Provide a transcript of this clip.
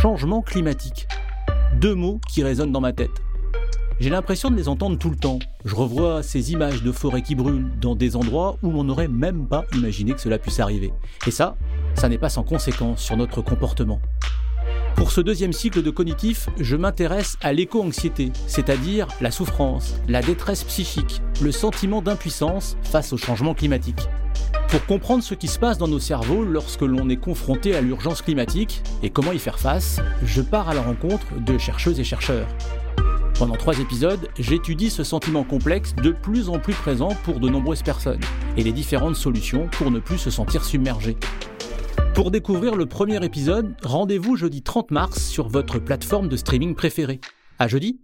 changement climatique. Deux mots qui résonnent dans ma tête. J'ai l'impression de les entendre tout le temps. Je revois ces images de forêts qui brûlent dans des endroits où on n'aurait même pas imaginé que cela puisse arriver. Et ça, ça n'est pas sans conséquence sur notre comportement. Pour ce deuxième cycle de cognitif, je m'intéresse à l'éco-anxiété, c'est-à-dire la souffrance, la détresse psychique, le sentiment d'impuissance face au changement climatique. Pour comprendre ce qui se passe dans nos cerveaux lorsque l'on est confronté à l'urgence climatique et comment y faire face, je pars à la rencontre de chercheuses et chercheurs. Pendant trois épisodes, j'étudie ce sentiment complexe de plus en plus présent pour de nombreuses personnes et les différentes solutions pour ne plus se sentir submergé. Pour découvrir le premier épisode, rendez-vous jeudi 30 mars sur votre plateforme de streaming préférée. À jeudi